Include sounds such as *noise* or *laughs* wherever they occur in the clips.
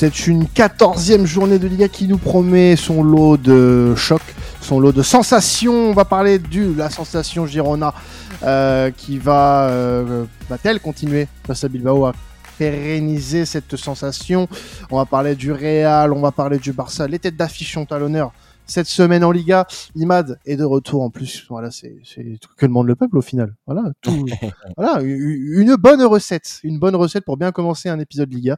C'est une quatorzième journée de Liga qui nous promet son lot de choc, son lot de sensations. On va parler de la sensation Girona euh, qui va, euh, va-t-elle continuer face à Bilbao à pérenniser cette sensation? On va parler du Real, on va parler du Barça. Les têtes d'affiche sont à l'honneur cette semaine en Liga. Imad est de retour en plus. Voilà, c'est que demande le peuple au final. Voilà, tout, *laughs* voilà, une bonne recette, une bonne recette pour bien commencer un épisode Liga.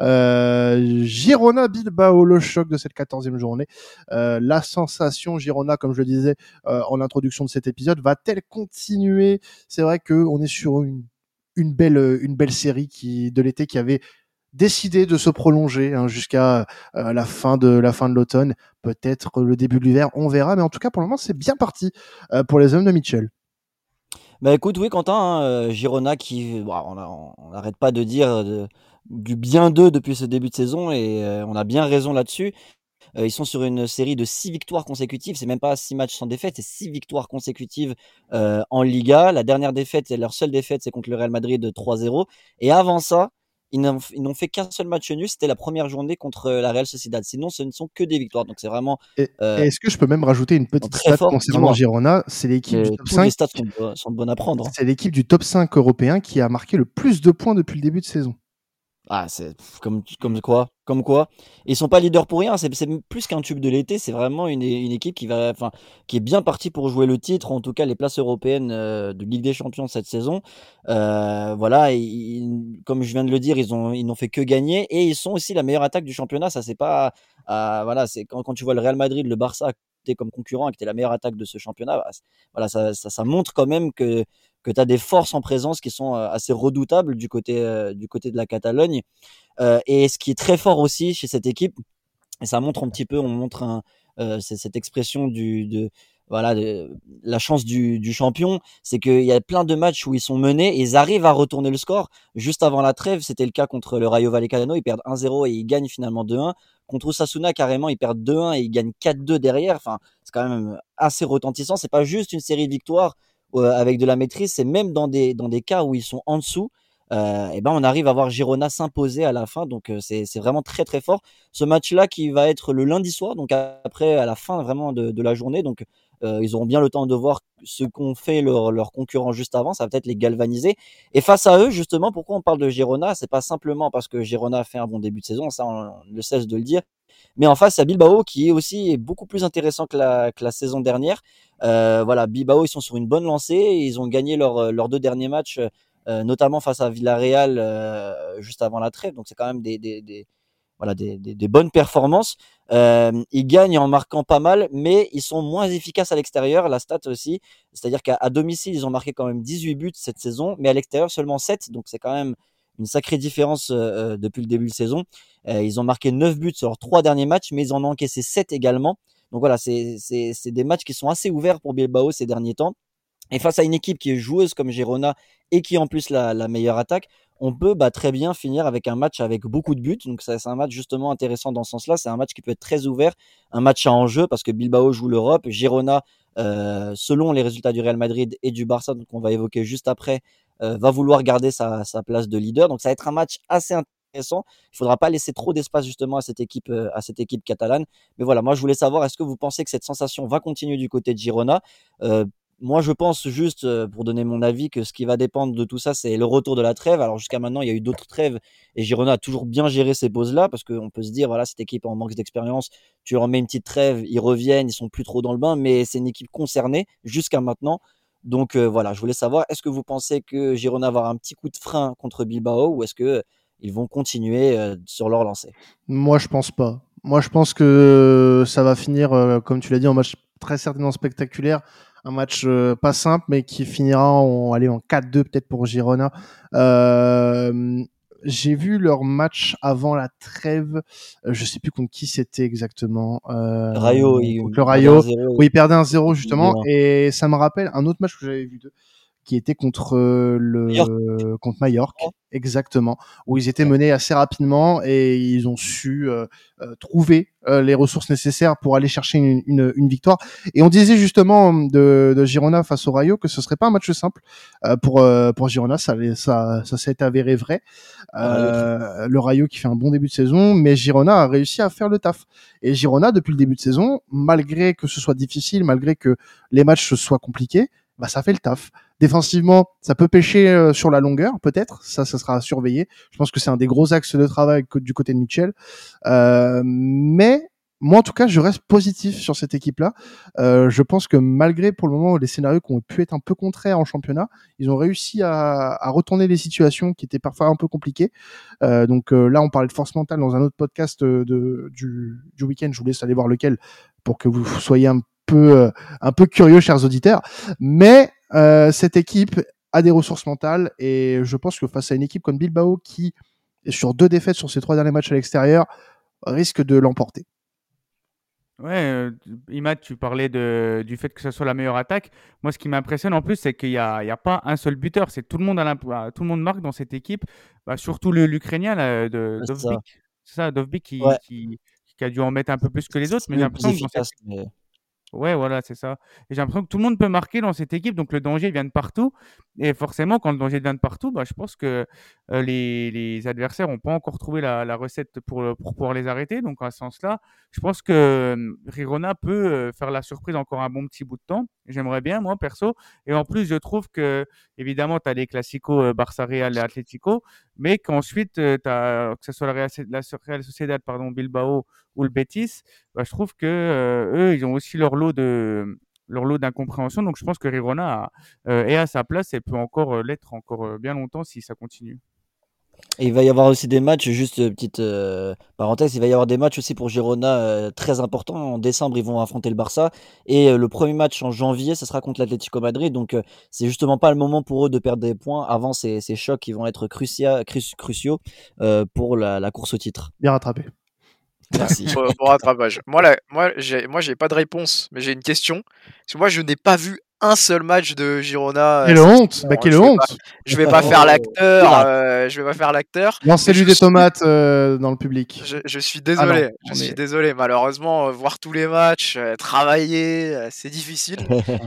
Euh, Girona Bilbao, le choc de cette quatorzième journée. Euh, la sensation Girona, comme je le disais euh, en introduction de cet épisode, va-t-elle continuer? C'est vrai que on est sur une une belle une belle série qui de l'été qui avait décidé de se prolonger hein, jusqu'à euh, la fin de l'automne, peut-être le début de l'hiver, on verra. Mais en tout cas, pour le moment, c'est bien parti euh, pour les hommes de Mitchell. Bah écoute, oui, Quentin, hein, euh, Girona qui, on n'arrête pas de dire du bien d'eux depuis ce début de saison et on a bien raison là-dessus. ils sont sur une série de six victoires consécutives. C'est même pas six matchs sans défaite, c'est six victoires consécutives en Liga. La dernière défaite, leur seule défaite, c'est contre le Real Madrid de 3-0. Et avant ça, ils n'ont fait qu'un seul match nul, c'était la première journée contre euh, la Real Sociedad. Sinon, ce ne sont que des victoires. Donc c'est vraiment. Euh, Est-ce que je peux même rajouter une petite stat concernant Girona? C'est l'équipe du top 5. Les stats sont, bonnes à prendre. Hein. C'est l'équipe du top 5 européen qui a marqué le plus de points depuis le début de saison. Ah, c'est comme, comme quoi, comme quoi. Ils sont pas leaders pour rien. C'est plus qu'un tube de l'été. C'est vraiment une, une, équipe qui va, enfin, qui est bien partie pour jouer le titre, en tout cas les places européennes euh, de Ligue des Champions cette saison. Euh, voilà, comme je viens de le dire, ils ont, ils n'ont fait que gagner et ils sont aussi la meilleure attaque du championnat. Ça, c'est pas, voilà, c'est quand, tu vois le Real Madrid, le Barça comme concurrent et que tu es la meilleure attaque de ce championnat, bah, voilà, ça, ça, montre quand même que que tu as des forces en présence qui sont euh, assez redoutables du côté, euh, du côté de la Catalogne. Euh, et ce qui est très fort aussi chez cette équipe, et ça montre un petit peu, on montre cette expression du, de, la chance du, champion, c'est qu'il y a plein de matchs où ils sont menés et ils arrivent à retourner le score. Juste avant la trêve, c'était le cas contre le Rayo Vallecano, ils perdent 1-0 et ils gagnent finalement 2-1. Contre Osasuna, carrément, ils perdent 2-1 et ils gagnent 4-2 derrière. Enfin, c'est quand même assez retentissant. C'est pas juste une série de victoires avec de la maîtrise, c'est même dans des, dans des cas où ils sont en dessous, et ben on arrive à voir Girona s'imposer à la fin. Donc c'est vraiment très très fort. Ce match-là qui va être le lundi soir, donc après à la fin vraiment de, de la journée. Donc ils auront bien le temps de voir ce qu'ont fait leurs leur concurrents juste avant. Ça va peut-être les galvaniser. Et face à eux, justement, pourquoi on parle de Girona? C'est pas simplement parce que Girona a fait un bon début de saison, ça on ne cesse de le dire. Mais en face, a Bilbao qui est aussi beaucoup plus intéressant que la, que la saison dernière. Euh, voilà, Bilbao, ils sont sur une bonne lancée. Ils ont gagné leurs leurs deux derniers matchs, euh, notamment face à Villarreal euh, juste avant la trêve. Donc c'est quand même des, des, voilà, des, des, bonnes performances. Euh, ils gagnent en marquant pas mal, mais ils sont moins efficaces à l'extérieur. La stat aussi, c'est-à-dire qu'à domicile, ils ont marqué quand même 18 buts cette saison, mais à l'extérieur seulement 7. Donc c'est quand même une sacrée différence euh, depuis le début de saison. Euh, ils ont marqué 9 buts sur leurs trois derniers matchs, mais ils en ont encaissé 7 également. Donc voilà, c'est des matchs qui sont assez ouverts pour Bilbao ces derniers temps. Et face à une équipe qui est joueuse comme Girona et qui en plus la, la meilleure attaque, on peut bah, très bien finir avec un match avec beaucoup de buts. Donc c'est un match justement intéressant dans ce sens-là. C'est un match qui peut être très ouvert, un match à enjeu parce que Bilbao joue l'Europe, Girona, euh, selon les résultats du Real Madrid et du Barça, qu'on va évoquer juste après, euh, va vouloir garder sa, place de leader. Donc ça va être un match assez intéressant. Il faudra pas laisser trop d'espace justement à cette équipe, euh, à cette équipe catalane. Mais voilà, moi je voulais savoir, est-ce que vous pensez que cette sensation va continuer du côté de Girona? Euh, moi, je pense juste, euh, pour donner mon avis, que ce qui va dépendre de tout ça, c'est le retour de la trêve. Alors jusqu'à maintenant, il y a eu d'autres trêves et Girona a toujours bien géré ces pauses-là parce qu'on peut se dire, voilà, cette équipe en manque d'expérience, tu leur mets une petite trêve, ils reviennent, ils sont plus trop dans le bain, mais c'est une équipe concernée jusqu'à maintenant. Donc voilà, je voulais savoir, est-ce que vous pensez que Girona va avoir un petit coup de frein contre Bilbao ou est-ce que ils vont continuer sur leur lancée? Moi, je pense pas. Moi, je pense que ça va finir, comme tu l'as dit, en match très certainement spectaculaire un match pas simple, mais qui finira en, aller en 4-2 peut-être pour Girona. J'ai vu leur match avant la trêve. Euh, je sais plus contre qui c'était exactement. Euh, Rayo, le Rayo. Oui, ils perdaient un 0 justement. Et ça me rappelle un autre match que j'avais vu d'eux qui était contre le contre Mallorca, exactement, où ils étaient menés assez rapidement et ils ont su trouver les ressources nécessaires pour aller chercher une, une, une, victoire. Et on disait justement de, de, Girona face au Rayo que ce serait pas un match simple pour pour Girona, ça ça ça s'est avéré vrai. le Rayo qui fait un bon début de saison, mais Girona a réussi à faire le taf. Et Girona depuis le début de saison, malgré que ce soit difficile, malgré que les matchs soient compliqués, bah ça fait le taf. Défensivement, ça peut pêcher euh, sur la longueur, peut-être. Ça, ça sera à surveiller. Je pense que c'est un des gros axes de travail du côté de Mitchell. Euh, mais moi, en tout cas, je reste positif sur cette équipe-là. Euh, je pense que malgré pour le moment les scénarios qui ont pu être un peu contraires en championnat, ils ont réussi à, retourner les situations qui étaient parfois un peu compliquées. Donc là, on parlait de force mentale dans un autre podcast de, du, week-end. Je vous laisse aller voir lequel pour que vous soyez un peu euh, un peu curieux, chers auditeurs. Mais euh, cette équipe a des ressources mentales et je pense que face à une équipe comme Bilbao qui est sur deux défaites sur ses trois derniers matchs à l'extérieur risque de l'emporter. Ouais, euh, Imad, tu parlais de, du fait que ce soit la meilleure attaque. Moi, ce qui m'impressionne en plus, c'est qu'il n'y a, a, pas un seul buteur. C'est tout le monde à tout le monde marque dans cette équipe. Bah, surtout l'Ukrainien de Dovbik. C'est ça, Dovbik qui, qui, qui, a dû en mettre un peu plus que les autres. Mais j'ai l'impression que dans cette... Ouais, voilà, c'est ça. J'ai l'impression que tout le monde peut marquer dans cette équipe, donc le danger vient de partout. Et forcément, quand le danger vient de partout, bah, je pense que les, adversaires n'ont pas encore trouvé la, recette pour, pouvoir les arrêter. Donc, à ce sens-là, je pense que hum, Rirona peut faire la surprise encore un bon petit bout de temps. J'aimerais bien, moi, perso. Et en plus, je trouve que, évidemment, tu as les classicos euh, Barça Real et Atlético, mais qu'ensuite, tu as, que ce soit la Real, la Sociedad, pardon, Bilbao ou le Betis, bah, je trouve que eux, ils ont aussi leur lot de leur lot d'incompréhension. Donc je pense que Rirona est à sa place et peut encore l'être encore bien longtemps si ça continue. Et il va y avoir aussi des matchs, juste petite parenthèse, il va y avoir des matchs aussi pour Girona très importants. En décembre, ils vont affronter le Barça. Et le premier match en janvier, ce sera contre l'Atlético Madrid. Donc c'est justement pas le moment pour eux de perdre des points avant ces, ces chocs qui vont être cruciaux pour la, la course au titre. Bien rattrapé. Merci. *laughs* Pour, rattrapage. Moi, là, moi, j'ai, moi, j'ai pas de réponse, mais j'ai une question. Parce que moi, je n'ai pas vu un seul match de Girona. Quelle honte bah, Quelle honte Je vais pas faire l'acteur. Euh, je vais pas faire l'acteur. Lancez-lui des tomates euh, dans le public. Je, suis désolé. Ah je suis désolé. Malheureusement, euh, voir tous les matchs, travailler, c'est difficile.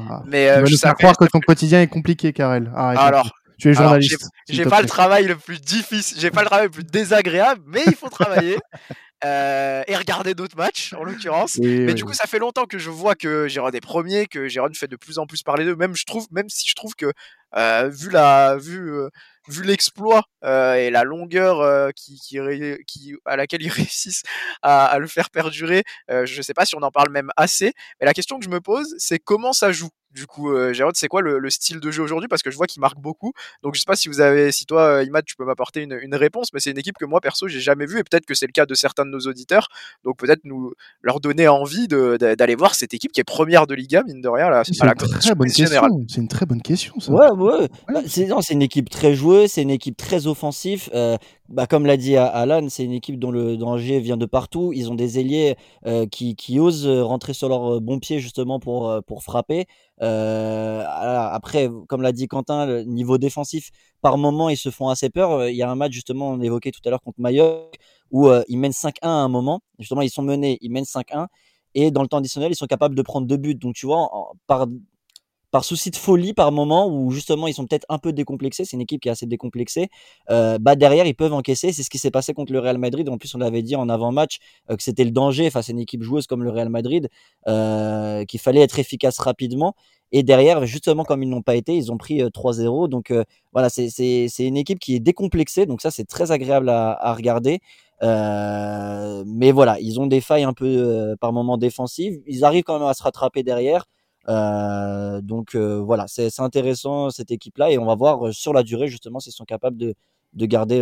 Ah. Mais je nous faire croire que ton quotidien est compliqué, Karel. Alors. Tu es journaliste. J'ai pas le travail le plus difficile, j'ai pas le travail le plus désagréable, mais il faut travailler. *laughs* Euh, et regarder d'autres matchs en l'occurrence. mais du coup, ça fait longtemps que je vois que Giron est premier, que Giron fait de plus en plus parler d'eux. Même je trouve, même si je trouve que euh, vu la, vu, euh, vu l'exploit et la longueur qui, qui, qui, à laquelle ils *laughs* réussissent à, à le faire perdurer, je sais pas si on en parle même assez. Mais la question que je me pose, c'est comment ça joue? Du coup, euh, Gérard, c'est quoi le, style de jeu aujourd'hui? Parce que je vois qu'il marque beaucoup. Donc, je sais pas si vous avez, si toi, euh, Imad, tu peux m'apporter une, réponse, mais c'est une équipe que moi, perso, j'ai jamais vue et peut-être que c'est le cas de certains de nos auditeurs. Donc, peut-être nous leur donner envie d'aller voir cette équipe qui est première de Liga, mine de rien, là, c'est une très bonne question. C'est une très bonne question, ça. Ouais, ouais. Bah, c'est une équipe très joueuse, c'est une équipe très offensive. Euh, bah, comme l'a dit Alan, c'est une équipe dont le danger vient de partout. Ils ont des ailiers qui, qui, osent rentrer sur leur bon pied justement pour, pour frapper. Euh, après, comme l'a dit Quentin, niveau défensif, par moment, ils se font assez peur. Il y a un match, justement, on évoquait tout à l'heure contre Mallorca, où euh, ils mènent 5-1 à un moment. Justement, ils sont menés, ils mènent 5-1. Et dans le temps additionnel, ils sont capables de prendre deux buts. Donc, tu vois, par, par souci de folie par moment où justement ils sont peut-être un peu décomplexés, c'est une équipe qui est assez décomplexée, euh, bah derrière ils peuvent encaisser, c'est ce qui s'est passé contre le Real Madrid, en plus on l'avait dit en avant-match euh, que c'était le danger face à une équipe joueuse comme le Real Madrid, euh, qu'il fallait être efficace rapidement, et derrière justement comme ils n'ont pas été, ils ont pris 3-0, donc voilà c'est une équipe qui est décomplexée, donc ça c'est très agréable à, à regarder. mais voilà, ils ont des failles un peu par moment défensives. Ils arrivent quand même à se rattraper derrière. Euh, donc euh, voilà, c'est intéressant cette équipe-là et on va voir euh, sur la durée justement s'ils sont capables de, de garder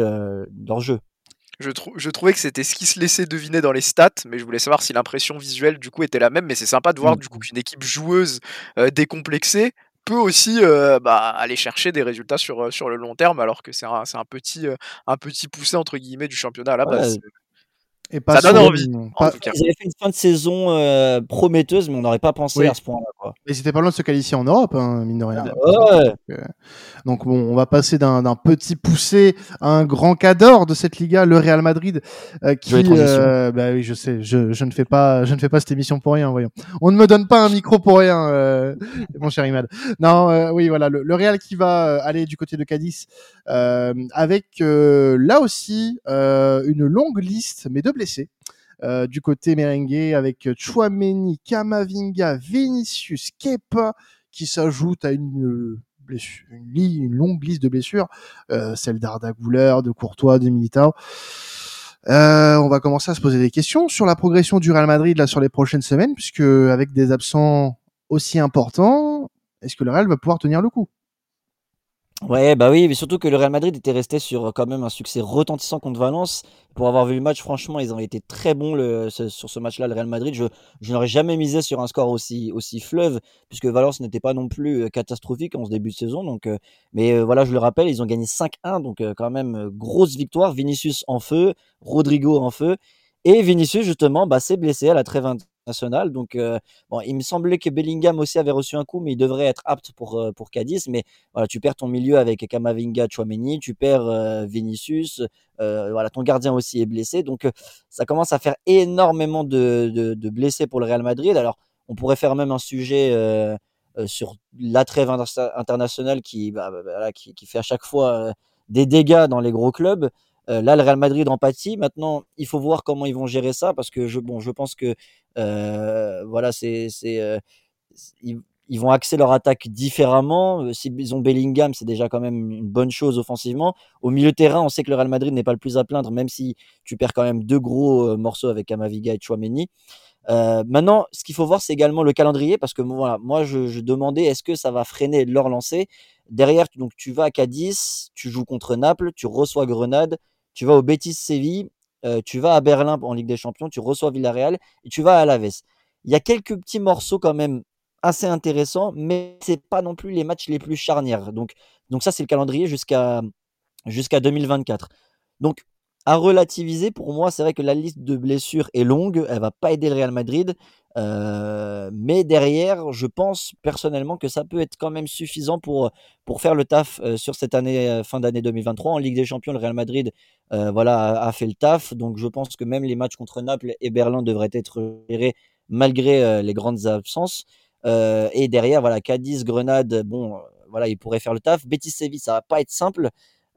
leur jeu. Je, je, trouvais que c'était ce qui se laissait deviner dans les stats, mais je voulais savoir si l'impression visuelle du coup était la même. Mais c'est sympa de voir du coup mmh. qu'une équipe joueuse décomplexée peut aussi bah, aller chercher des résultats sur, sur le long terme, alors que c'est un, un, petit, un petit poussé entre guillemets du championnat à la base. Et pas ça donne envie. Pas... Ils avaient fait une fin de saison euh, prometteuse, mais on n'aurait pas pensé à ce point-là. Mais c'était pas loin de se qualifier en Europe, hein, mine de rien. Ouais. Euh, donc, bon, on va passer d'un petit poussé à un grand cadre de cette Liga, le Real Madrid, euh, qui. bah oui, je sais, je, je, ne fais pas, je ne fais pas cette émission pour rien, voyons. On ne me donne pas un micro pour rien, mon cher Imad. Non, oui, voilà, le, le, Real qui va aller du côté de Cadiz, avec là aussi une longue liste, mais de euh, du côté merengue avec Chouameni, Kamavinga, Vinicius, Kepa qui s'ajoute à une, blessure, une, longue liste de blessures, euh, celle d'Arda de Courtois, de Militao. Euh, on va commencer à se poser des questions sur la progression du Real Madrid là sur les prochaines semaines, puisque avec des absents aussi importants, est-ce que le Real va pouvoir tenir le coup? Ouais, bah oui, mais surtout que le Real Madrid était resté sur euh, quand même un succès retentissant contre Valence. Pour avoir vu le match, franchement, ils ont été très bons le, sur ce match-là, le Real Madrid. Je, je n'aurais jamais misé sur un score aussi, aussi fleuve, puisque Valence n'était pas non plus euh, catastrophique en ce début de saison. Donc, euh, mais voilà, je le rappelle, ils ont gagné 5-1, donc quand même grosse victoire. Vinicius en feu, Rodrigo en feu. Et Vinicius, justement, bah, s'est blessé à la trêve national. Donc, euh, bon, il me semblait que Bellingham aussi avait reçu un coup, mais il devrait être apte pour, euh, pour Cadiz. Mais voilà, tu perds ton milieu avec Kamavinga, Chouameni, tu perds euh, Vinicius, voilà, ton gardien aussi est blessé. Donc, ça commence à faire énormément de, de, blessés pour le Real Madrid. Alors, on pourrait faire même un sujet sur la trêve internationale qui, bah, bah, qui, qui, fait à chaque fois des dégâts dans les gros clubs. Euh, là, le Real Madrid empathie. Maintenant, il faut voir comment ils vont gérer ça parce que je, bon, je pense que euh, voilà, c'est, euh, ils, vont axer leur attaque différemment. S'ils ont Bellingham, c'est déjà quand même une bonne chose offensivement. Au milieu de terrain, on sait que le Real Madrid n'est pas le plus à plaindre, même si tu perds quand même deux gros morceaux avec Amaviga et Chouameni. Maintenant, ce qu'il faut voir, c'est également le calendrier, parce que voilà, moi, je, je demandais est-ce que ça va freiner leur lancée? Derrière, donc, tu vas à Cadiz, tu joues contre Naples, tu reçois Grenade, tu vas au Betis Séville, euh, tu vas à Berlin en Ligue des Champions, tu reçois Villarreal et tu vas à Alaves. Il y a quelques petits morceaux quand même assez intéressants, mais c'est pas non plus les matchs les plus charnières. Donc, donc ça, c'est le calendrier jusqu'à jusqu'à 2024. Donc, à relativiser, pour moi, c'est vrai que la liste de blessures est longue, elle va pas aider le Real Madrid. Euh, mais derrière, je pense personnellement que ça peut être quand même suffisant pour, pour faire le taf euh, sur cette année, euh, fin d'année 2023. En Ligue des Champions, le Real Madrid voilà, a, fait le taf. Donc je pense que même les matchs contre Naples et Berlin devraient être gérés malgré les grandes absences. et derrière, voilà, Cadiz, Grenade, bon, voilà, ils pourraient faire le taf. Betis Séville, ça va pas être simple.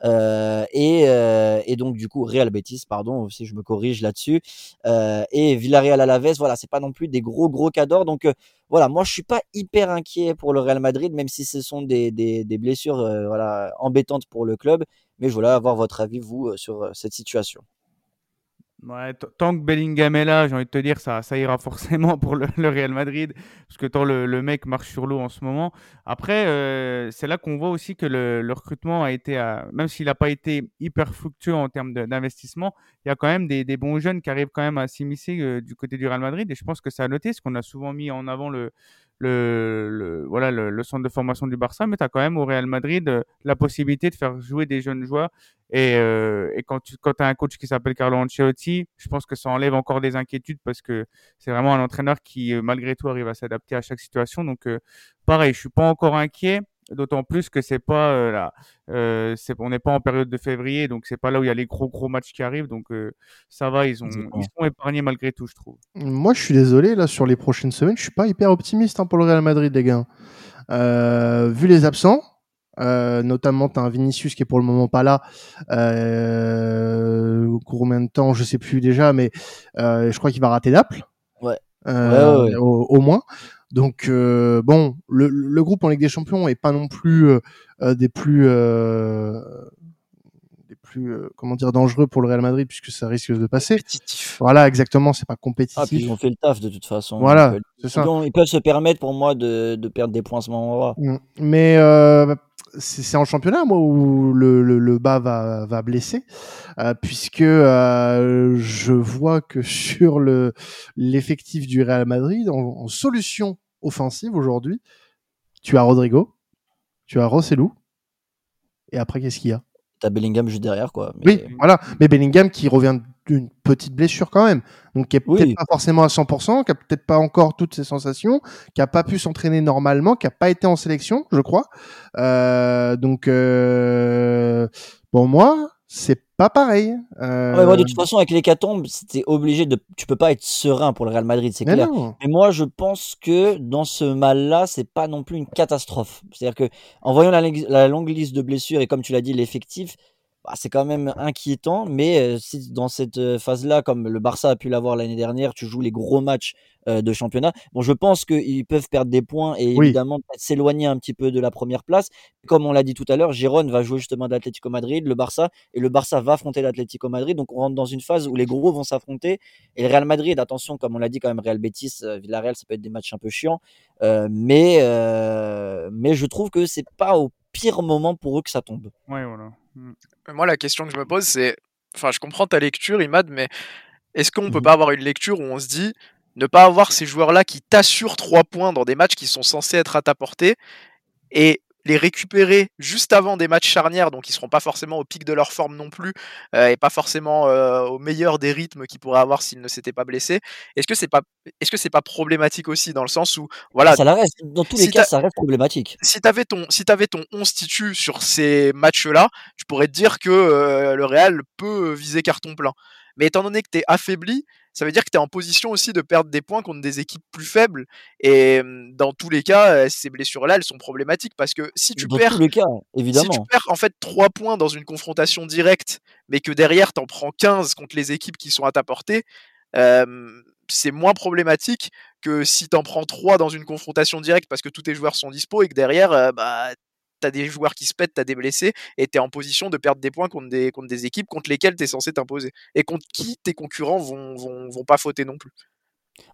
Euh, et, euh, et, donc du coup Real Betis, pardon, si je me corrige là-dessus, euh, et Villarreal à la veste, voilà, c'est pas non plus des gros gros cadors. Donc voilà, moi je suis pas hyper inquiet pour le Real Madrid, même si ce sont des, des, des blessures voilà embêtantes pour le club. Mais je voulais avoir votre avis vous sur cette situation. Tant que Bellingham est là, j'ai envie de te dire, ça, ça ira *laughs* forcément pour le, Real Madrid, parce que tant le, mec marche sur l'eau en ce moment. Après, euh, c'est là qu'on voit aussi que le, recrutement a été, même s'il n'a pas été hyper fructueux en termes d'investissement, il y a quand même des, bons jeunes qui arrivent quand même à s'immiscer euh, du côté du Real Madrid, et je pense que ça a noté, parce qu'on a souvent mis en avant le, le, voilà, le, centre de formation du Barça, mais tu as quand même au Real Madrid euh, la possibilité de faire jouer des jeunes joueurs. Et, euh, et quand tu quand as un coach qui s'appelle Carlo Ancelotti, je pense que ça enlève encore des inquiétudes parce que c'est vraiment un entraîneur qui, euh, malgré tout, arrive à s'adapter à chaque situation. Donc, pareil, je suis pas encore inquiet. D'autant plus que c'est pas euh, là, euh, on n'est pas en période de février, donc c'est pas là où il y a les gros gros matchs qui arrivent, donc euh, ça va, ils ont ils sont épargnés malgré tout, je trouve. Moi, je suis désolé là sur les prochaines semaines, je suis pas hyper optimiste hein, pour le Real Madrid, les gars. vu les absents, notamment t'as un Vinicius qui est pour le moment pas là. Euh, combien de temps, je sais plus déjà, mais je crois qu'il va rater Naples. Ouais. au, moins. Donc euh, bon, le, le, groupe en Ligue des Champions est pas non plus euh, euh des plus euh, des plus euh, comment dire dangereux pour le Real Madrid puisque ça risque de passer. Compétitif. Voilà, exactement, c'est pas compétitif. Ah, puis ils ont fait le taf de toute façon. Voilà, c'est ça. Ils peuvent se permettre pour moi de, de perdre des points à ce moment-là. Mm. Mais c'est en championnat moi où le, le, le bas va, va blesser euh, puisque euh, je vois que *laughs* sur le l'effectif du Real Madrid en, solution offensive aujourd'hui tu as Rodrigo tu as Rossellou et après qu'est-ce qu'il y a? T'as Bellingham juste derrière quoi mais... oui voilà. Mais Bellingham qui revient une petite blessure quand même, donc qui est peut-être pas forcément à 100%, qui a peut-être pas encore toutes ses sensations, qui a pas pu s'entraîner normalement, qui a pas été en sélection, je crois. Euh, donc euh, pour moi, c'est pas pareil. Euh... de toute façon, avec l'hécatombe, c'était obligé de. Tu peux pas être serein pour le Real Madrid, c'est clair. Mais moi, je pense que dans ce mal-là, c'est pas non plus une catastrophe. C'est-à-dire que en voyant la, la, longue liste de blessures et comme tu l'as dit, l'effectif, bah, c'est quand même inquiétant. Mais si dans cette phase-là, comme le Barça a pu l'avoir l'année dernière, tu joues les gros matchs de championnat. Bon, je pense qu'ils peuvent perdre des points et évidemment s'éloigner un petit peu de la première place. Comme on l'a dit tout à l'heure, Giron va jouer justement d'Atlético Madrid, le Barça, et le Barça va affronter l'Atlético Madrid. Donc on rentre dans une phase où les gros vont s'affronter. Et le Real Madrid, attention, comme on l'a dit quand même, Real Betis, Villarreal, ça peut être des matchs un peu chiants. mais, mais je trouve que c'est pas au pire moment pour eux que ça tombe. Ouais, voilà. Mmh. Moi, la question que je me pose, c'est. Enfin, je comprends ta lecture, Imad, mais est-ce qu'on peut mmh pas avoir une lecture où on se dit ne pas avoir ces joueurs-là qui t'assurent 3 points dans des matchs qui sont censés être à ta portée et les récupérer juste avant des matchs charnières, donc ils seront pas forcément au pic de leur forme non plus, euh, et pas forcément euh, au meilleur des rythmes qu'ils pourraient avoir s'ils ne s'étaient pas blessés. Est-ce que c'est pas, est-ce que c'est pas problématique aussi dans le sens où, voilà, ça reste, dans tous les cas, ça reste problématique. Si t'avais ton, si avais ton 11 titu sur ces matchs-là, tu pourrais te dire que euh, le Real peut viser carton plein. Mais étant donné que tu es affaibli, ça veut dire que tu es en position aussi de perdre des points contre des équipes plus faibles. Et dans tous les cas, ces blessures-là, elles sont problématiques parce que si tu dans perds. Tous les cas, évidemment. Si tu perds en fait 3 points dans une confrontation directe, mais que derrière tu en prends 15 contre les équipes qui sont à ta portée, c'est moins problématique que si tu en prends 3 dans une confrontation directe parce que tous tes joueurs sont dispo et que derrière, bah, t'as des joueurs qui se pètent, t'as des blessés, et t'es en position de perdre des points contre des, contre des équipes contre lesquelles t'es censé t'imposer. Et contre qui tes concurrents vont, vont, vont pas fauter non plus.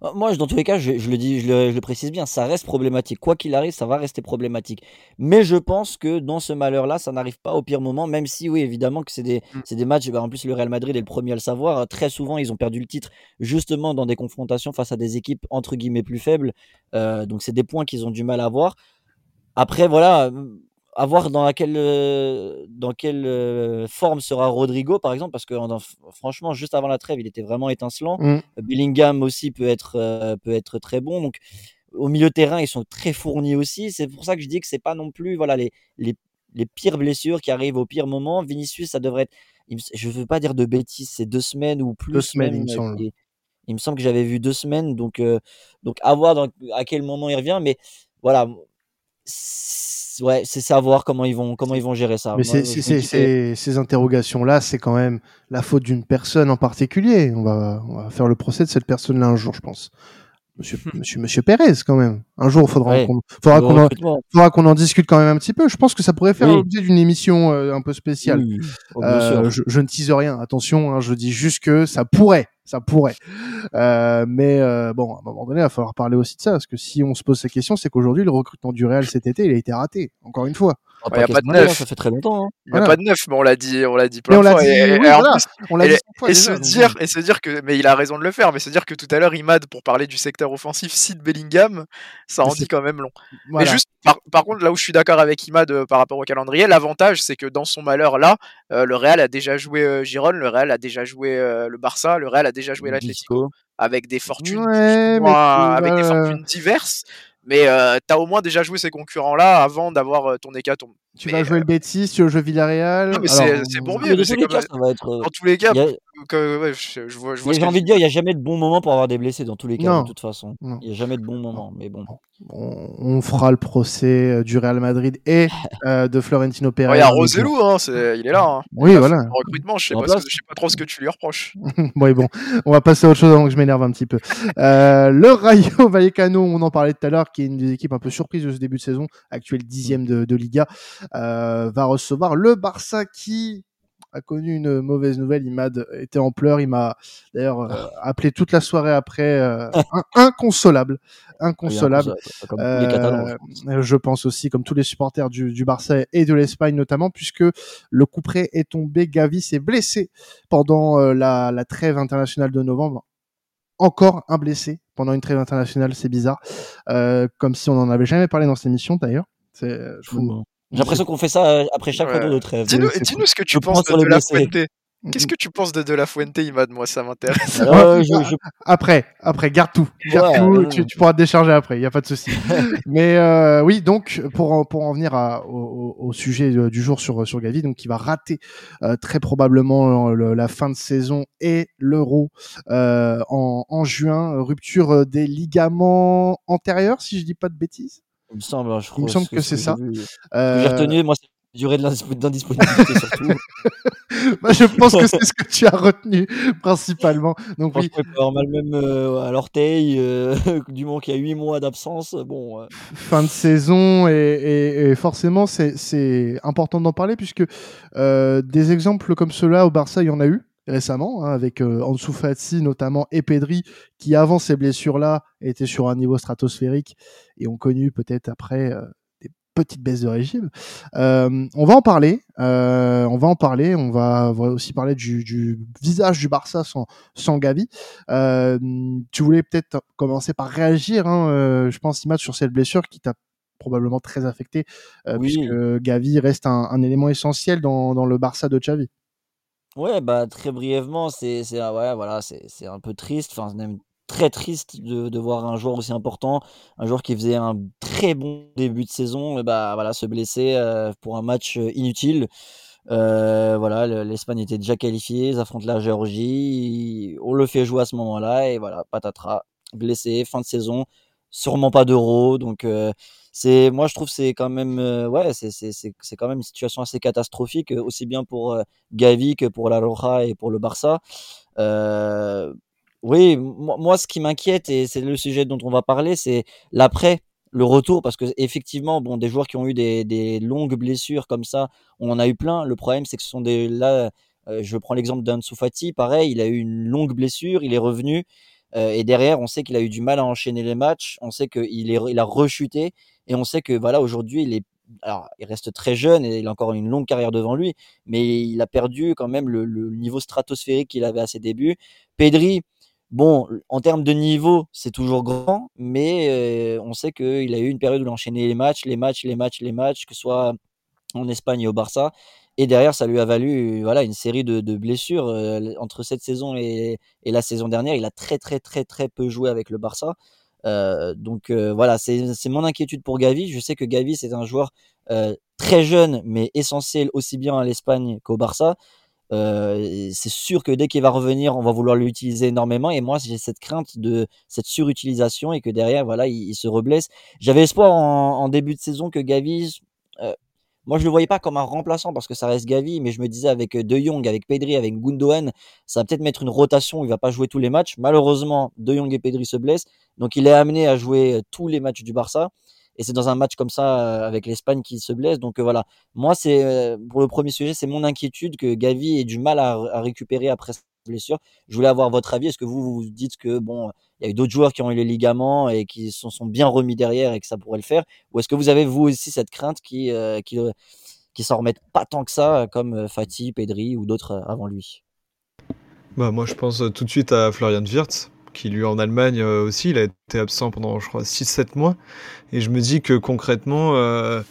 Euh, moi, dans tous les cas, je, le dis, je le, précise bien, ça reste problématique. Quoi qu'il arrive, ça va rester problématique. Mais je pense que dans ce malheur-là, ça n'arrive pas au pire moment, même si, oui, évidemment, que c'est des, mmh. des matchs. Bah, en plus, le Real Madrid est le premier à le savoir. Très souvent, ils ont perdu le titre justement dans des confrontations face à des équipes entre guillemets plus faibles. Euh, donc, c'est des points qu'ils ont du mal à avoir. Après, voilà, à voir dans laquelle, euh, dans quelle euh, forme sera Rodrigo, par exemple, parce que franchement, juste avant la trêve, il était vraiment étincelant. Mmh. Bellingham aussi peut être, euh, peut être très bon. Donc, au milieu de terrain, ils sont très fournis aussi. C'est pour ça que je dis que c'est pas non plus voilà, les, les, les, pires blessures qui arrivent au pire moment. Vinicius, ça devrait être, je veux pas dire de bêtises, c'est deux semaines ou plus. Deux semaines, il me semble. Il, me semble que j'avais vu deux semaines. Donc, donc à voir à quel moment il revient. Mais voilà ouais, c'est savoir comment ils vont comment ils vont gérer ça. Mais ces interrogations-là, c'est quand même la faute d'une personne en particulier. On va, on va faire le procès de cette personne-là un jour, je pense. Monsieur, monsieur, monsieur Pérez, quand même. Un jour, faudra qu'on, faudra qu'on en, faudra qu'on en discute quand même un petit peu. Je pense que ça pourrait faire l'objet d'une émission euh, un peu spéciale. Oh, euh, je, je, ne tease rien. Attention, hein, je dis juste que ça pourrait, ça pourrait. Euh, mais euh, bon, à un moment donné, il va falloir parler aussi de ça, parce que si on se pose ces questions, c'est qu'aujourd'hui, le recrutement du Real cet été, il a été raté. Encore une fois. Il n'y a pas de neuf. Ça fait très longtemps. Hein. Il n'y a pas de neuf, mais on l'a dit, on l'a dit plein de fois. Et, se dire, et se dire que, mais il a raison de le faire, mais se dire que tout à l'heure, Imad, pour parler du secteur offensif, cite Bellingham, ça en dit quand même long. Mais juste, par, contre, là où je suis d'accord avec Imad euh, par rapport au calendrier, l'avantage, c'est que dans son malheur là, euh, le Real a déjà joué euh, Giron, le Real a déjà joué le Barça, le Real a déjà joué l'Atlético avec des fortunes, avec des fortunes diverses mais euh, tu as au moins déjà joué ces concurrents-là avant d'avoir ton hécatombe. Tu vas jouer le Betis, tu vas jouer Villarreal. Non, mais c'est pour mieux. Dans, tous les cas, ça va être... dans tous les cas, ouais, je, je, vois, je vois J'ai envie de dire, il n'y a jamais de bon moment pour avoir des blessés dans tous les cas, de toute façon. Il n'y a jamais de bon moment, mais bon. On, fera le procès du Real Madrid et *laughs* euh, de Florentino Pérez. Il y a Roselou, hein, il est là. Hein. Oui, voilà. recrutement, je ne sais, sais, pas trop ce que tu lui reproches. *laughs* bon, bon, on va passer à autre chose avant que je m'énerve un petit peu. Euh, le Rayo Vallecano, on en parlait tout à l'heure, qui est une des équipes un peu surprises de ce début de saison, actuel dixième de, de Liga, euh, va recevoir le Barça qui a connu une mauvaise nouvelle. Il m'a été en pleurs. Il m'a d'ailleurs euh, ah. appelé toute la soirée après euh, inconsolable, inconsolable. Euh, je pense aussi, comme tous les supporters du, du Barça et de l'Espagne notamment, puisque le coup près est tombé. Gavi s'est blessé pendant la, la trêve internationale de novembre encore un blessé pendant une trêve internationale, c'est bizarre. Euh, comme si on n'en avait jamais parlé dans cette émission d'ailleurs. C'est j'ai l'impression qu'on fait ça euh, après chaque ouais. de trêve. Dis-nous ce que tu penses de, de La Fuente. Qu'est-ce que tu penses de De La Fuente, Imad Moi, ça m'intéresse. Après, après, garde tout. Garde tout tu, pourras te décharger après, il n'y a pas de souci. *laughs* Mais euh, oui, donc, pour, pour en venir à, au, sujet du jour sur, sur Gavi, donc, il va rater euh, très probablement la fin de saison et l'Euro euh, en, en juin. Rupture des ligaments antérieurs, si je dis pas de bêtises? Il me semble, hein, je Il me semble que, c'est ça. J'ai retenu, moi, durée de l'indisponibilité surtout. *laughs* bah, je pense que c'est ce que tu as retenu principalement. Donc oui. mal même euh, à l'orteil, euh, *laughs* du moment qu'il y a 8 mois d'absence, bon. Euh. Fin de saison et, et, forcément c'est important d'en parler puisque des exemples comme cela au Barça il y en a eu récemment, hein, avec Ansu Fati notamment et Pedri, qui avant ces blessures-là étaient sur un niveau stratosphérique et ont connu peut-être après petite baisse de régime. Euh, on va en parler. Euh, on va en parler. On va, aussi parler du, visage du Barça sans, sans Gavi. Euh, tu voulais peut-être commencer par réagir. Hein, je pense, Imad, sur cette blessure qui t'a probablement très affecté, puisque Gavi reste un, élément essentiel dans, dans, le Barça de Xavi. Ouais, bah très brièvement, c'est c'est ouais, voilà, c'est un peu triste. Enfin, très triste de, de, voir un joueur aussi important, un joueur qui faisait un très bon début de saison, bah voilà, se blesser euh, pour un match euh, inutile. Euh, voilà, l'Espagne était déjà qualifiée, ils affrontent la Géorgie, on le fait jouer à ce moment-là et voilà, patatras, blessé, fin de saison, sûrement pas d'euro, donc c'est, moi je trouve c'est quand même, ouais, c'est c'est quand même une situation assez catastrophique, aussi bien pour Gavi que pour la Roja et pour le Barça. Euh, oui, moi, ce qui m'inquiète, et c'est le sujet dont on va parler, c'est l'après, le retour, parce que effectivement, bon, des joueurs qui ont eu des, des longues blessures comme ça, on en a eu plein. Le problème, c'est que ce sont des là, euh, je prends l'exemple d'un Soufati, pareil, il a eu une longue blessure, il est revenu, euh, et derrière, on sait qu'il a eu du mal à enchaîner les matchs, on sait qu'il il a rechuté, et on sait que voilà, aujourd'hui, il est alors, il reste très jeune et il a encore une longue carrière devant lui, mais il a perdu quand même le, niveau stratosphérique qu'il avait à ses débuts. Pedri, Bon, en termes de niveau, c'est toujours grand, mais euh, on sait qu'il a eu une période où il enchaînait les matchs, les matchs, les matchs, les matchs, que ce soit en Espagne et au Barça. Et derrière, ça lui a valu voilà, une série de, blessures. Euh, entre cette saison et, la saison dernière, il a très, très, très, très peu joué avec le Barça. Euh, donc voilà, c'est mon inquiétude pour Gavi. Je sais que Gavi, c'est un joueur très jeune, mais essentiel aussi bien à l'Espagne qu'au Barça. Euh, c'est sûr que dès qu'il va revenir, on va vouloir l'utiliser énormément. Et moi, j'ai cette crainte de cette surutilisation et que derrière, voilà, il, se reblesse. J'avais espoir en, début de saison que Gavi, euh, moi, je le voyais pas comme un remplaçant parce que ça reste Gavi, mais je me disais avec De Jong, avec Pedri, avec Gundogan, ça va peut-être mettre une rotation il va pas jouer tous les matchs. Malheureusement, De Jong et Pedri se blessent, donc il est amené à jouer tous les matchs du Barça et c'est dans un match comme ça euh, avec l'Espagne qui se blesse. Donc euh, voilà, moi c'est euh, pour le premier sujet, c'est mon inquiétude que Gavi ait du mal à, récupérer après sa blessure. Je voulais avoir votre avis. Est-ce que vous vous dites que bon, il y a eu d'autres joueurs qui ont eu les ligaments et qui sont, sont bien remis derrière et que ça pourrait le faire, ou est-ce que vous avez vous aussi cette crainte qui qui qui s'en remettent pas tant que ça, comme Fatih, Pedri ou d'autres avant lui? Bah moi je pense tout de suite à Florian Wirtz qui lui en Allemagne euh, aussi, il a été absent pendant je crois 6-7 mois. Et je me dis que concrètement, euh,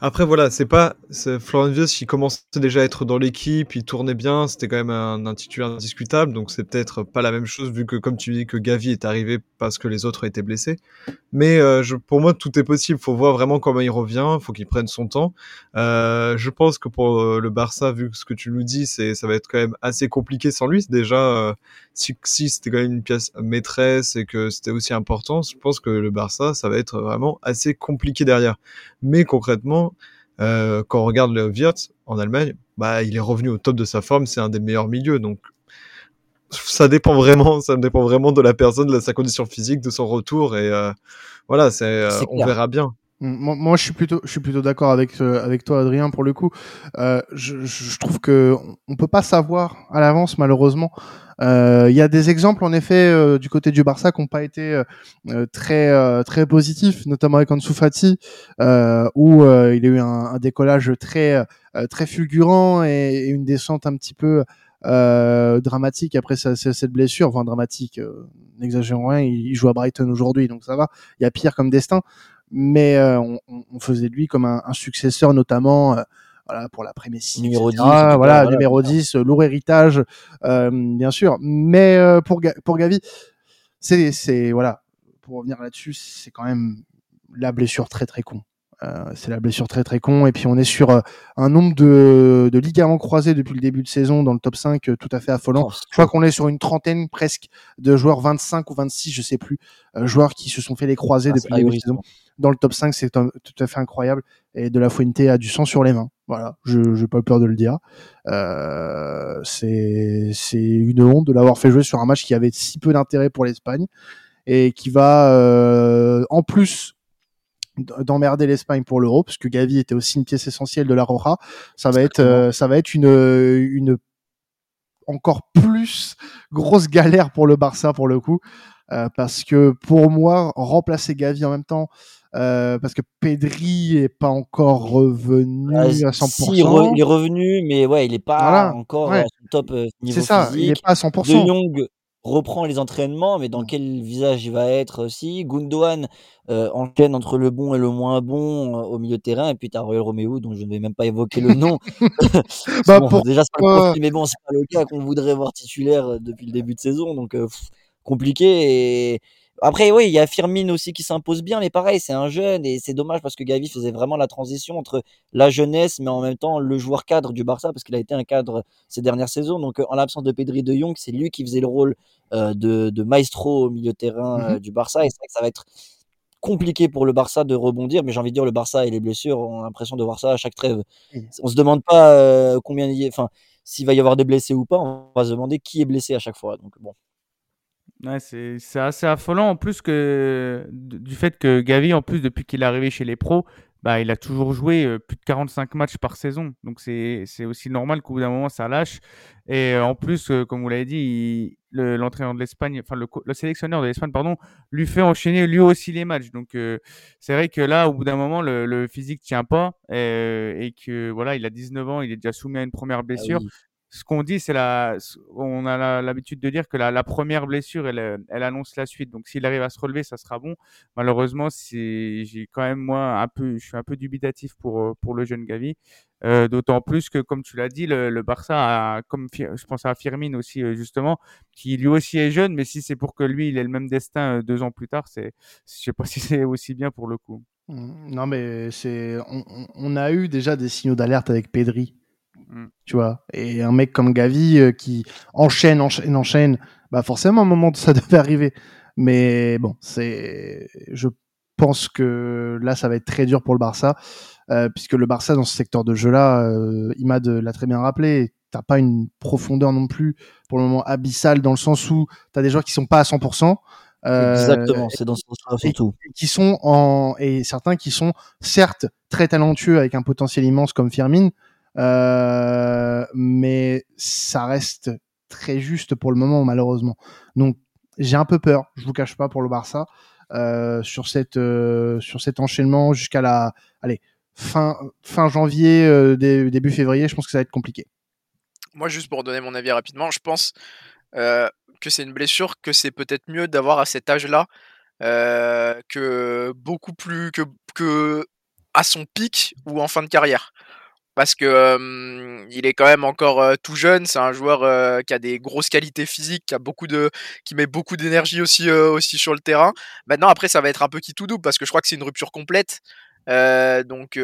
après, voilà, c'est pas. Florian Wirtz qui commençait déjà à être dans l'équipe, il tournait bien, c'était quand même un, un titulaire indiscutable, donc c'est peut-être pas la même chose vu que, comme tu dis, que Gavi est arrivé parce que les autres étaient blessés. Mais euh, je, pour moi, tout est possible. Faut voir vraiment comment il revient, faut qu'il prenne son temps. Euh, je pense que pour euh, le Barça, vu ce que tu nous dis, c'est ça va être quand même assez compliqué sans lui. Déjà, euh, si, si c'était quand même une pièce maîtresse et que c'était aussi important, je pense que le Barça, ça va être vraiment assez compliqué derrière. Mais concrètement, euh, quand on regarde le Wirtz en Allemagne, bah, il est revenu au top de sa forme, c'est un des meilleurs milieux. Donc, ça dépend vraiment, ça dépend vraiment de la personne, de sa condition physique, de son retour. Et euh, voilà, c'est, euh, on verra bien. Moi, moi, je suis plutôt, je suis plutôt d'accord avec avec toi, Adrien, pour le coup. Euh, je, trouve que on peut pas savoir à l'avance, malheureusement. Il y a des exemples, en effet, du côté du Barça, qui n'ont pas été très très positifs, notamment avec Ansu Fati, où il a eu un, décollage très très fulgurant et, une descente un petit peu dramatique après cette blessure. Enfin, dramatique, n'exagérons rien. Il joue à Brighton aujourd'hui, donc ça va. Il y a pire comme destin mais euh, on, on, faisait de lui comme un, un successeur, notamment euh, voilà, pour la prémétie, numéro 10, voilà, numéro 10, lourd héritage, bien sûr. Mais pour, pour Gavi, c'est, c'est, voilà, pour revenir là-dessus, c'est quand même la blessure très très con. Euh, c'est la blessure très très con. Et puis on est sur euh, un nombre de, de ligaments croisés depuis le début de saison dans le top 5 euh, tout à fait affolant. Oh, je crois qu'on est sur une trentaine presque de joueurs, 25 ou 26, je sais plus, joueurs qui se sont fait les croiser ah, depuis le début de saison. Dans le top 5, c'est tout à fait incroyable. Et De La Fuente a du sang sur les mains. Voilà, je n'ai pas peur de le dire. Euh, c'est une honte de l'avoir fait jouer sur un match qui avait si peu d'intérêt pour l'Espagne et qui va euh, en plus d'emmerder l'Espagne pour l'Euro, parce que Gavi était aussi une pièce essentielle de la Roja. Ça va être, euh, ça va être une, une encore plus grosse galère pour le Barça pour le coup, euh, parce que pour moi remplacer Gavi en même temps, euh, parce que Pedri est pas encore revenu à 100%. Si, il, est revenu, mais ouais, il est pas encore à son top niveau C'est ça, il est pas à 100%. De Jong reprend les entraînements, mais dans quel visage il va être aussi. Gundogan euh, enchaîne entre le bon et le moins bon euh, au milieu de terrain, et puis tu as Royal Romeo, dont je ne vais même pas évoquer le nom. *laughs* *laughs* bah, Déjà, c'est pas le mais bon, c'est pas le cas qu'on voudrait voir titulaire euh, depuis le début de saison, donc euh, compliqué. Et après, oui, il y a Firmine aussi qui s'impose bien, mais pareil, c'est un jeune et c'est dommage parce que Gavi faisait vraiment la transition entre la jeunesse, mais en même temps le joueur cadre du Barça parce qu'il a été un cadre ces dernières saisons. Donc, en l'absence de Pedri de Jong, c'est lui qui faisait le rôle euh, de, maestro au milieu de terrain mmh euh, du Barça. Et c'est vrai que ça va être compliqué pour le Barça de rebondir, mais j'ai envie de dire le Barça et les blessures, on a l'impression de voir ça à chaque trêve. On se demande pas euh, combien il y enfin s'il va y avoir des blessés ou pas, on va se demander qui est blessé à chaque fois. Donc bon. Ouais, c'est assez affolant en plus que du fait que Gavi, en plus depuis qu'il est arrivé chez les pros, bah, il a toujours joué euh, plus de 45 matchs par saison. Donc c'est aussi normal qu'au bout d'un moment ça lâche. Et euh, en plus, euh, comme vous l'avez dit, l'entraîneur de l'Espagne, enfin le, le, sélectionneur de l'Espagne, pardon, lui fait enchaîner lui aussi les matchs. Donc c'est vrai que là, au bout d'un moment, le, le physique tient pas et, que voilà, il a 19 ans, il est déjà soumis à une première ah blessure ce qu'on dit, c'est la, on a l'habitude de dire que la, première blessure, elle, elle, annonce la suite. Donc, s'il arrive à se relever, ça sera bon. Malheureusement, j'ai quand même moi un peu, je suis un peu dubitatif pour pour le jeune Gavi. Euh, D'autant plus que, comme tu l'as dit, le, Barça a, comme je pense à Firmine aussi euh, justement, qui lui aussi est jeune, mais si c'est pour que lui il ait le même destin euh, deux ans plus tard, c'est, je sais pas *laughs* si c'est aussi bien pour le coup. Mmh. Non, mais c'est, on, on a eu déjà des signaux d'alerte avec Pedri Mm. Tu vois, et un mec comme Gavi euh, qui enchaîne, enchaîne, enchaîne, bah forcément, à un moment, *laughs* ça devait arriver. Mais bon, c'est, je pense que là, ça va être très dur pour le Barça, euh, puisque le Barça, dans ce secteur de jeu-là, euh, Imad l'a très bien rappelé, t'as pas une profondeur non plus, pour le moment, abyssale, dans le sens où t'as des joueurs qui sont pas à 100%. Euh, Exactement, c'est dans ce sens-là surtout. qui sont en, et certains qui sont certes très talentueux avec un potentiel immense comme Firmine, euh, mais ça reste très juste pour le moment, malheureusement. Donc, j'ai un peu peur, je vous cache pas, pour le Barça, euh, sur, cette, euh, sur cet enchaînement jusqu'à la allez, fin, fin janvier, euh, début février. Je pense que ça va être compliqué. Moi, juste pour donner mon avis rapidement, je pense euh, que c'est une blessure que c'est peut-être mieux d'avoir à cet âge-là que beaucoup plus que, que à son pic ou en fin de carrière parce que il est quand même encore tout jeune. C'est un joueur qui a des grosses qualités physiques, qui a beaucoup de, qui met beaucoup d'énergie aussi aussi sur le terrain. Maintenant, après, ça va être un peu qui tout double parce que je crois que c'est une rupture complète. Euh, donc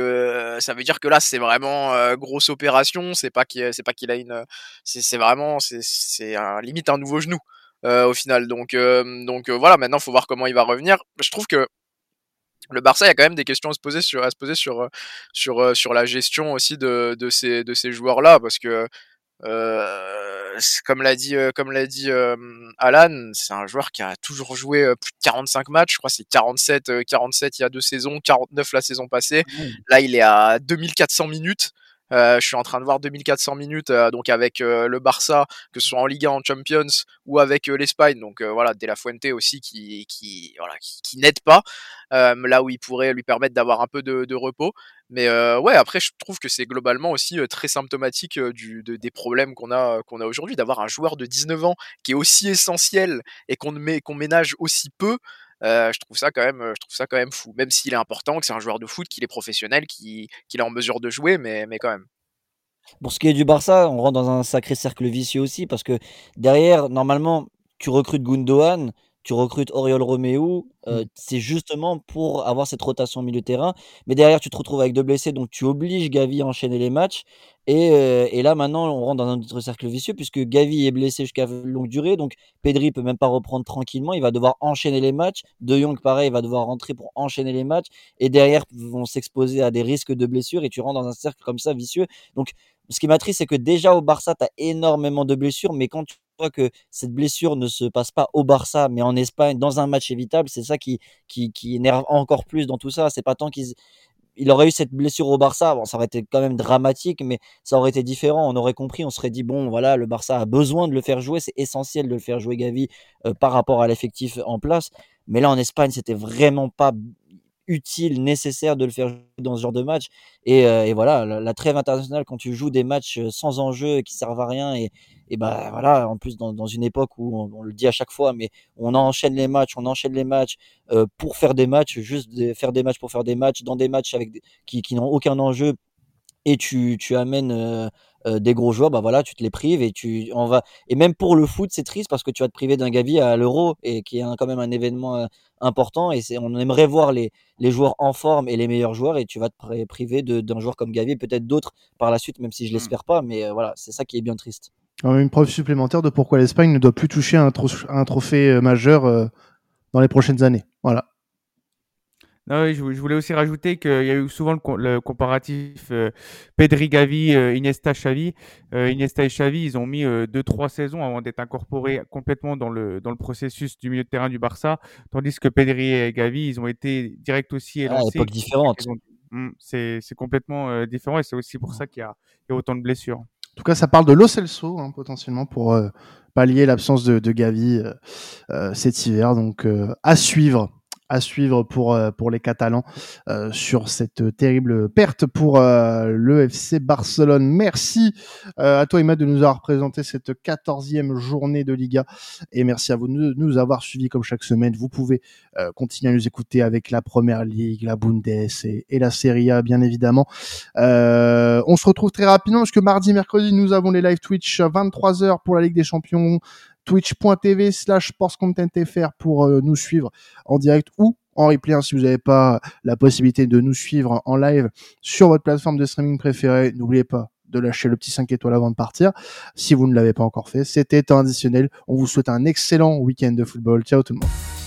ça veut dire que là c'est vraiment grosse opération. C'est pas qu'il c'est pas qu'il a une, c'est vraiment c'est c'est limite un nouveau genou au final. Donc donc voilà. Maintenant, faut voir comment il va revenir. Je trouve que le Barça, il y a quand même des questions à se poser sur, à se poser sur, sur, euh, sur la gestion aussi de, de ces, de ces joueurs-là, parce que euh, comme l'a dit, euh, comme l'a dit Alan, c'est un joueur qui a toujours joué plus de 45 matchs. Je crois c'est 47, 47 il y a deux saisons, 49 la saison passée. Là, il est à 2400 minutes. Euh, je suis en train de voir 2400 minutes euh, donc avec euh, le Barça, que ce soit en Liga, en Champions ou avec l'Espagne. Donc voilà, De La Fuente aussi qui qui voilà qui, n'aide pas là où il pourrait lui permettre d'avoir un peu de, repos. Mais ouais, après je trouve que c'est globalement aussi très symptomatique des problèmes qu'on a a aujourd'hui, d'avoir un joueur de 19 ans qui est aussi essentiel et qu'on ménage aussi peu. Je trouve ça quand même, je trouve ça quand même fou. Même s'il est important, que c'est un joueur de foot, qu'il est professionnel, qu'il est en mesure de jouer, mais, mais quand même. Pour ce qui est du Barça, on rentre dans un sacré cercle vicieux aussi parce que derrière, normalement, tu recrutes Gundogan, tu recrutes Oriol Romeu, euh, mmh. c'est justement pour avoir cette rotation au milieu de terrain. Mais derrière, tu te retrouves avec deux blessés, donc tu obliges Gavi à enchaîner les matchs. Et, euh, et là, maintenant, on rentre dans un autre cercle vicieux puisque Gavi est blessé jusqu'à longue durée, donc Pedri peut même pas reprendre tranquillement. Il va devoir enchaîner les matchs. De Jong, pareil, il va devoir rentrer pour enchaîner les matchs. Et derrière, vont s'exposer à des risques de blessures et tu rentres dans un cercle comme ça vicieux. Donc, ce qui m'attriste, c'est que déjà au Barça, tu as énormément de blessures, mais quand tu que cette blessure ne se passe pas au Barça, mais en Espagne, dans un match évitable, c'est ça qui, qui, qui, énerve encore plus dans tout ça. C'est pas tant qu'ils il aurait eu cette blessure au Barça, bon, ça aurait été quand même dramatique, mais ça aurait été différent. On aurait compris, on serait dit bon, voilà, le Barça a besoin de le faire jouer, c'est essentiel de le faire jouer Gavi euh, par rapport à l'effectif en place. Mais là, en Espagne, c'était vraiment pas utile, nécessaire de le faire dans ce genre de match. Et, euh, voilà, la, trêve internationale, quand tu joues des matchs euh, sans enjeu qui servent à rien, et, et ben voilà, en plus dans, une époque où on, le dit à chaque fois, mais on enchaîne les matchs, on enchaîne les matchs euh, pour faire des matchs, juste faire des matchs pour faire des matchs, dans des matchs avec qui, qui n'ont aucun enjeu, et tu, tu amènes des gros joueurs, bah voilà, tu te les prives et tu on va et même pour le foot, c'est triste parce que tu vas te priver d'un Gavi à l'Euro et qui est quand même un événement euh, important et c'est on aimerait voir les les joueurs en forme et les meilleurs joueurs et tu vas te priver d'un joueur comme Gavi et peut-être d'autres par la suite même si je mmh. l'espère pas mais euh, voilà, c'est ça qui est bien triste. Une preuve supplémentaire de pourquoi l'Espagne ne doit plus toucher un, un trophée majeur dans les prochaines années. Voilà. Non, je, voulais aussi rajouter qu'il y a eu souvent le, comparatif euh, Pedri Gavi, euh, Iniesta Xavi. Euh, Iniesta et Xavi, ils ont mis 2-3 saisons avant d'être incorporés complètement dans le, dans le processus du milieu de terrain du Barça, tandis que Pedri et Gavi, ils ont été direct aussi élancés. Ah, époque différente. Hmm, c'est complètement différent et c'est aussi pour ça qu'il y, y, a autant de blessures. En tout cas, ça parle de Lo Celso hein, potentiellement pour pallier l'absence de, de, Gavi cet hiver. Donc à suivre à suivre pour, euh, pour les Catalans euh, sur cette terrible perte pour euh, le FC Barcelone. Merci à toi, Imad, de nous avoir présenté cette quatorzième journée de Liga. Et merci à vous de nous avoir suivis comme chaque semaine. Vous pouvez continuer à nous écouter avec la Première Ligue, la Bundes et, et la Serie A, bien évidemment. on se retrouve très rapidement parce que mardi, mercredi, nous avons les live Twitch à 23h pour la Ligue des Champions twitch.tv slash sportscontentfr pour euh, nous suivre en direct ou en replay hein, si vous n'avez pas la possibilité de nous suivre en live sur votre plateforme de streaming préférée. N'oubliez pas de lâcher le petit 5 étoiles avant de partir. Si vous ne l'avez pas encore fait, c'était additionnel. On vous souhaite un excellent week-end de football. Ciao tout le monde.